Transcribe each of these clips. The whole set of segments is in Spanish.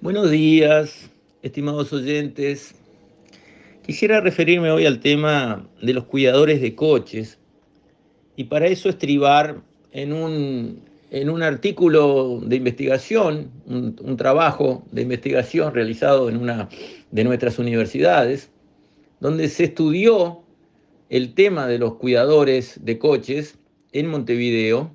Buenos días, estimados oyentes. Quisiera referirme hoy al tema de los cuidadores de coches y para eso estribar en un, en un artículo de investigación, un, un trabajo de investigación realizado en una de nuestras universidades, donde se estudió el tema de los cuidadores de coches en Montevideo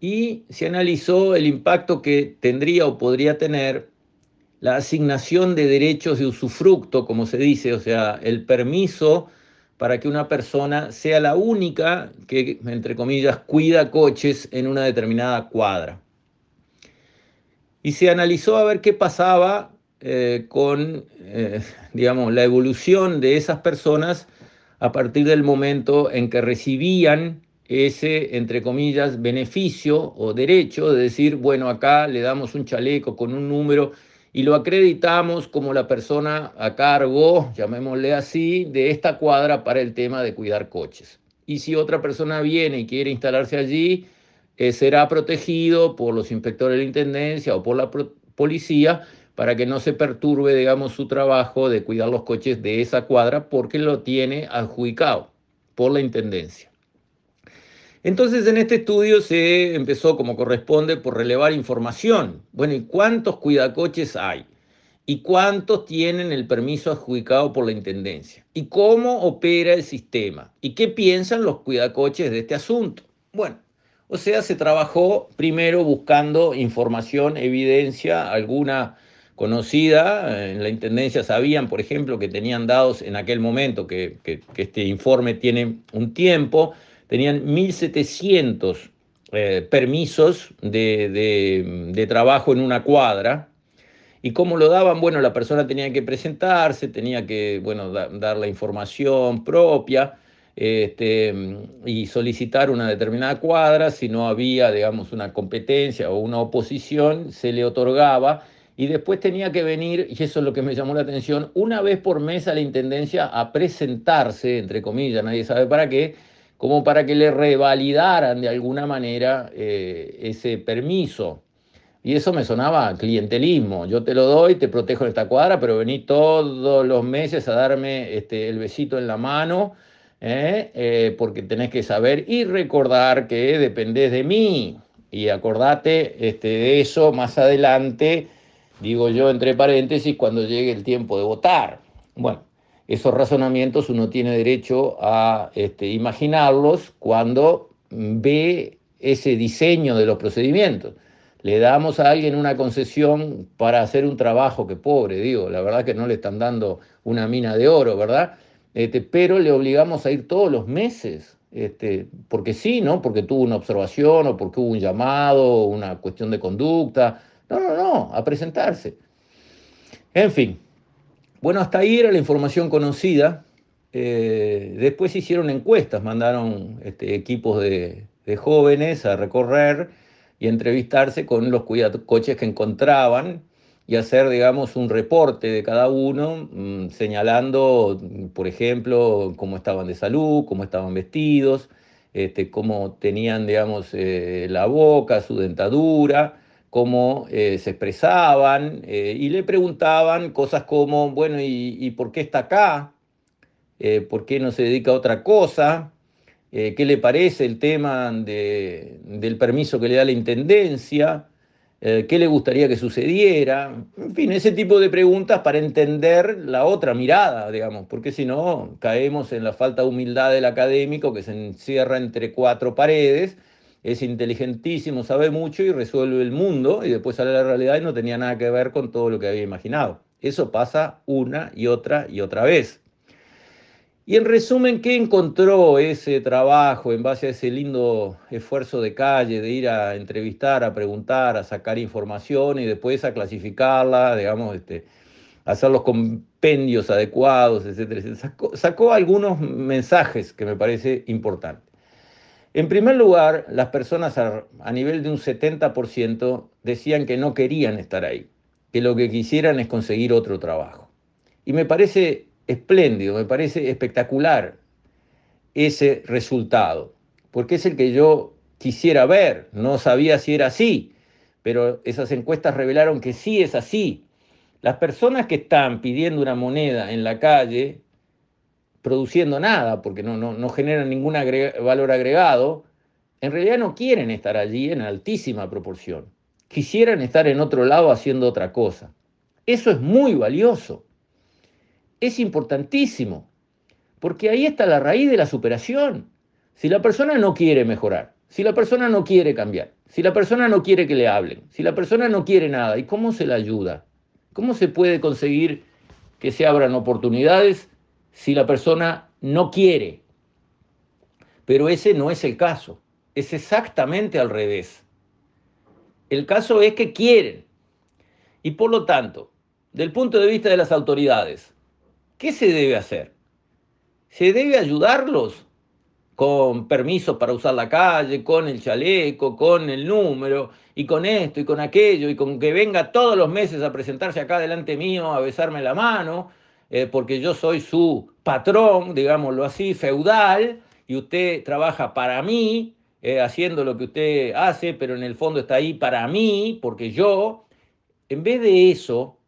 y se analizó el impacto que tendría o podría tener la asignación de derechos de usufructo, como se dice, o sea, el permiso para que una persona sea la única que, entre comillas, cuida coches en una determinada cuadra. Y se analizó a ver qué pasaba eh, con, eh, digamos, la evolución de esas personas a partir del momento en que recibían ese, entre comillas, beneficio o derecho de decir, bueno, acá le damos un chaleco con un número y lo acreditamos como la persona a cargo, llamémosle así, de esta cuadra para el tema de cuidar coches. Y si otra persona viene y quiere instalarse allí, eh, será protegido por los inspectores de la Intendencia o por la policía para que no se perturbe, digamos, su trabajo de cuidar los coches de esa cuadra porque lo tiene adjudicado por la Intendencia. Entonces en este estudio se empezó como corresponde por relevar información. Bueno, ¿y cuántos cuidacoches hay? ¿Y cuántos tienen el permiso adjudicado por la Intendencia? ¿Y cómo opera el sistema? ¿Y qué piensan los cuidacoches de este asunto? Bueno, o sea, se trabajó primero buscando información, evidencia, alguna conocida. En la Intendencia sabían, por ejemplo, que tenían dados en aquel momento, que, que, que este informe tiene un tiempo, tenían 1.700 eh, permisos de, de, trabajo en una cuadra. ¿Y cómo lo daban? Bueno, la persona tenía que presentarse, tenía que bueno, da, dar la información propia este, y solicitar una determinada cuadra. Si no había, digamos, una competencia o una oposición, se le otorgaba y después tenía que venir, y eso es lo que me llamó la atención, una vez por mes a la Intendencia a presentarse, entre comillas, nadie sabe para qué, como para que le revalidaran de alguna manera eh, ese permiso. Y eso me sonaba clientelismo. Yo te lo doy, te protejo en esta cuadra, pero vení todos los meses a darme este, el besito en la mano, ¿eh? Eh, porque tenés que saber y recordar que dependés de mí. Y acordate este, de eso más adelante, digo yo entre paréntesis, cuando llegue el tiempo de votar. Bueno, esos razonamientos uno tiene derecho a este, imaginarlos cuando ve ese diseño de los procedimientos. Le damos a alguien una concesión para hacer un trabajo que pobre, digo, la verdad que no le están dando una mina de oro, ¿verdad? Este, pero le obligamos a ir todos los meses, este, porque sí, ¿no? Porque tuvo una observación o porque hubo un llamado, una cuestión de conducta. No, no, no, a presentarse. En fin, bueno, hasta ahí era la información conocida. Eh, después hicieron encuestas, mandaron este, equipos de, jóvenes a recorrer y entrevistarse con los coches que encontraban y hacer, digamos, un reporte de cada uno, mmm, señalando, por ejemplo, cómo estaban de salud, cómo estaban vestidos, este, cómo tenían, digamos, eh, la boca, su dentadura, cómo eh, se expresaban eh, y le preguntaban cosas como, bueno, ¿y, y por qué está acá? Eh, ¿Por qué no se dedica a otra cosa? ¿Qué le parece el tema de, del permiso que le da la Intendencia? ¿Qué le gustaría que sucediera? En fin, ese tipo de preguntas para entender la otra mirada, digamos, porque si no caemos en la falta de humildad del académico que se encierra entre cuatro paredes es inteligentísimo, sabe mucho y resuelve el mundo y después sale la realidad y no tenía nada que ver con todo lo que había imaginado. Eso pasa una y otra y otra vez. Y en resumen, ¿qué encontró ese trabajo en base a ese lindo esfuerzo de calle de ir a entrevistar, a preguntar, a sacar información y después a clasificarla, digamos, este, hacer los compendios adecuados, etcétera? Sacó, sacó algunos mensajes que me parece importantes. En primer lugar, las personas a, a, nivel de un 70% decían que no querían estar ahí, que lo que quisieran es conseguir otro trabajo. Y me parece espléndido, me parece espectacular ese resultado, porque es el que yo quisiera ver, no sabía si era así, pero esas encuestas revelaron que sí es así. Las personas que están pidiendo una moneda en la calle, produciendo nada, porque no, no, no generan ningún valor agregado, en realidad no quieren estar allí en altísima proporción. Quisieran estar en otro lado haciendo otra cosa. Eso es muy valioso. Es importantísimo, porque ahí está la raíz de la superación. Si la persona no quiere mejorar, si la persona no quiere cambiar, si la persona no quiere que le hablen, si la persona no quiere nada, ¿y cómo se la ayuda? ¿Cómo se puede conseguir que se abran oportunidades si la persona no quiere? Pero ese no es el caso, es exactamente al revés. El caso es que quieren. Y por lo tanto, del punto de vista de las autoridades, ¿qué se debe hacer? ¿Se debe ayudarlos con permisos para usar la calle, con el chaleco, con el número, y con esto y con aquello, y con que venga todos los meses a presentarse acá delante mío, a besarme la mano, eh, porque yo soy su patrón, digámoslo así, feudal, y usted trabaja para mí, eh, haciendo lo que usted hace, pero en el fondo está ahí para mí, porque yo, en vez de eso,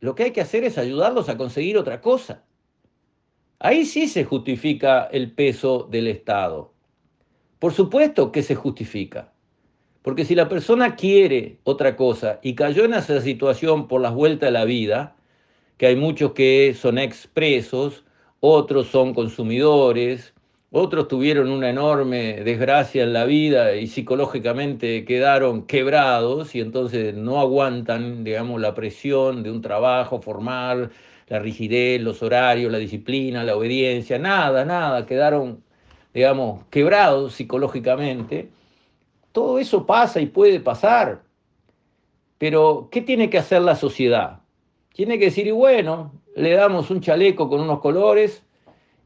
lo que hay que hacer es ayudarlos a conseguir otra cosa. Ahí sí se justifica el peso del Estado. Por supuesto que se justifica. Porque si la persona quiere otra cosa y cayó en esa situación por las vueltas de la vida, que hay muchos que son expresos, otros son consumidores, otros tuvieron una enorme desgracia en la vida y psicológicamente quedaron quebrados y entonces no aguantan, digamos, la presión de un trabajo formal, la rigidez, los horarios, la disciplina, la obediencia, nada, nada, quedaron, digamos, quebrados psicológicamente. Todo eso pasa y puede pasar. Pero, ¿qué tiene que hacer la sociedad? Tiene que decir, y bueno, le damos un chaleco con unos colores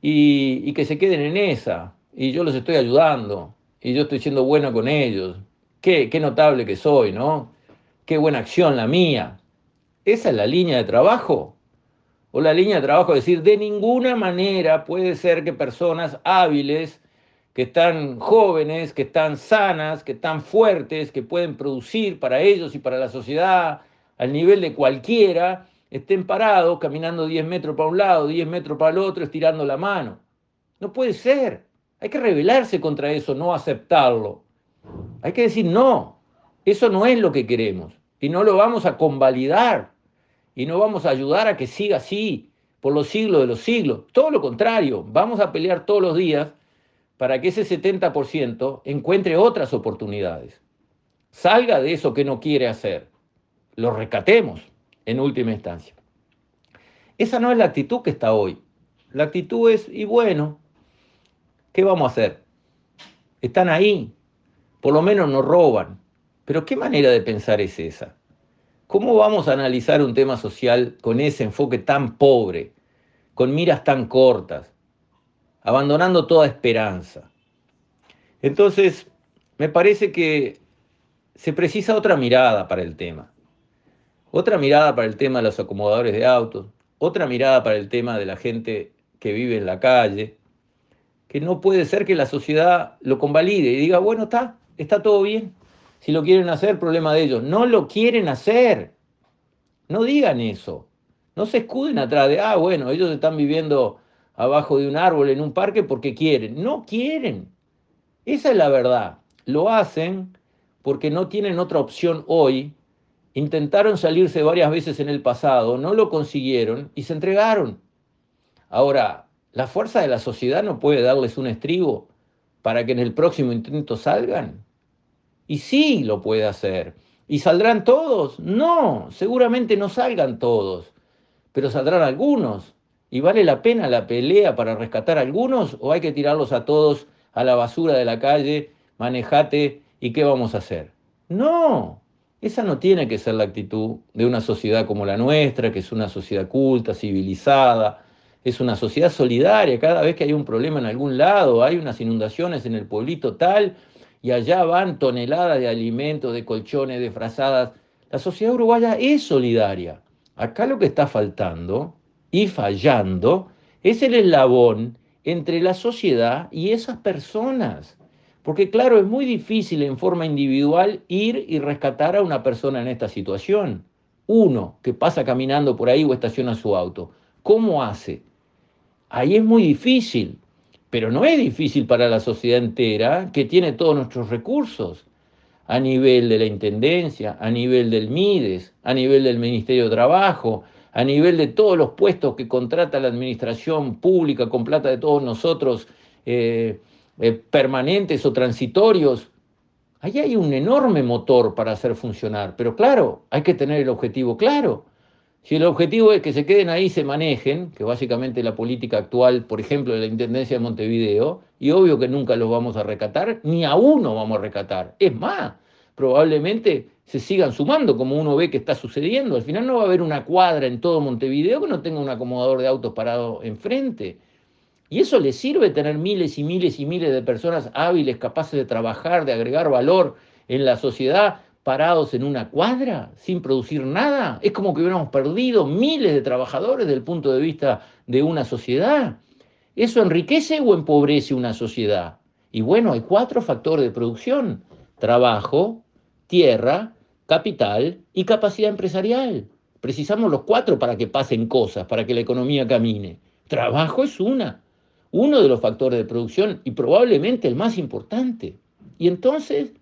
y, que se queden en esa. Y yo los estoy ayudando. Y yo estoy siendo bueno con ellos. Qué, qué notable que soy, ¿no? Qué buena acción la mía. ¿Esa es la línea de trabajo? o la línea de trabajo, es decir, de ninguna manera puede ser que personas hábiles, que están jóvenes, que están sanas, que están fuertes, que pueden producir para ellos y para la sociedad al nivel de cualquiera, estén parados, caminando 10 metros para un lado, 10 metros para el otro, estirando la mano. No puede ser. Hay que rebelarse contra eso, no aceptarlo. Hay que decir, no, eso no es lo que queremos y no lo vamos a convalidar y no vamos a ayudar a que siga así por los siglos de los siglos. Todo lo contrario, vamos a pelear todos los días para que ese 70% encuentre otras oportunidades. Salga de eso que no quiere hacer. Lo rescatemos en última instancia. Esa no es la actitud que está hoy. La actitud es, y bueno, ¿qué vamos a hacer? Están ahí, por lo menos nos roban. Pero ¿qué manera de pensar es esa? ¿Cómo vamos a analizar un tema social con ese enfoque tan pobre, con miras tan cortas, abandonando toda esperanza? Entonces, me parece que se precisa otra mirada para el tema. Otra mirada para el tema de los acomodadores de autos, otra mirada para el tema de la gente que vive en la calle, que no puede ser que la sociedad lo convalide y diga, bueno, está, está todo bien, si lo quieren hacer, problema de ellos. No lo quieren hacer. No digan eso. No se escuden atrás de, ah, bueno, ellos están viviendo abajo de un árbol en un parque porque quieren. No quieren. Esa es la verdad. Lo hacen porque no tienen otra opción hoy. Intentaron salirse varias veces en el pasado, no lo consiguieron y se entregaron. Ahora, la fuerza de la sociedad no puede darles un estribo para que en el próximo intento salgan. Y sí lo puede hacer. ¿Y saldrán todos? No, seguramente no salgan todos, pero saldrán algunos. ¿Y vale la pena la pelea para rescatar a algunos o hay que tirarlos a todos a la basura de la calle, manejate y qué vamos a hacer? No, esa no tiene que ser la actitud de una sociedad como la nuestra, que es una sociedad culta, civilizada, es una sociedad solidaria. Cada vez que hay un problema en algún lado, hay unas inundaciones en el pueblito tal, y allá van toneladas de alimentos, de colchones, de frazadas. La sociedad uruguaya es solidaria. Acá lo que está faltando y fallando es el eslabón entre la sociedad y esas personas. Porque claro, es muy difícil en forma individual ir y rescatar a una persona en esta situación. uno que pasa caminando por ahí o estaciona su auto. ¿Cómo hace? Ahí es muy difícil, pero no es difícil para la sociedad entera que tiene todos nuestros recursos a nivel de la Intendencia, a nivel del MIDES, a nivel del Ministerio de Trabajo, a nivel de todos los puestos que contrata la administración pública con plata de todos nosotros, eh, eh, permanentes o transitorios. Ahí hay un enorme motor para hacer funcionar, pero claro, hay que tener el objetivo claro. Si el objetivo es que se queden ahí se manejen, que básicamente la política actual, por ejemplo, de la Intendencia de Montevideo, y obvio que nunca los vamos a recatar, ni a uno vamos a recatar. Es más, probablemente se sigan sumando, como uno ve que está sucediendo. Al final no va a haber una cuadra en todo Montevideo que no tenga un acomodador de autos parado enfrente. Y eso le sirve tener miles y miles y miles de personas hábiles, capaces de trabajar, de agregar valor en la sociedad, parados en una cuadra sin producir nada. Es como que hubiéramos perdido miles de trabajadores desde el punto de vista de una sociedad. ¿Eso enriquece o empobrece una sociedad? Y bueno, hay cuatro factores de producción. Trabajo, tierra, capital y capacidad empresarial. Precisamos los cuatro para que pasen cosas, para que la economía camine. Trabajo es una, uno de los factores de producción y probablemente el más importante. Y entonces,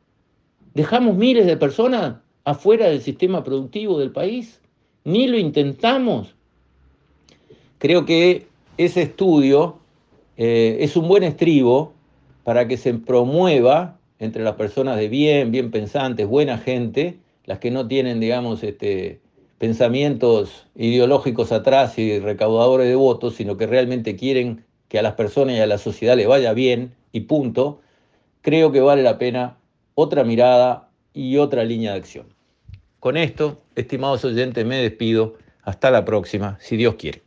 Dejamos miles de personas afuera del sistema productivo del país. Ni lo intentamos. Creo que ese estudio eh, es un buen estribo para que se promueva entre las personas de bien, bien pensantes, buena gente, las que no tienen, digamos, este, pensamientos ideológicos atrás y recaudadores de votos, sino que realmente quieren que a las personas y a la sociedad le vaya bien y punto, creo que vale la pena otra mirada y otra línea de acción. Con esto, estimados oyentes, me despido. Hasta la próxima, si Dios quiere.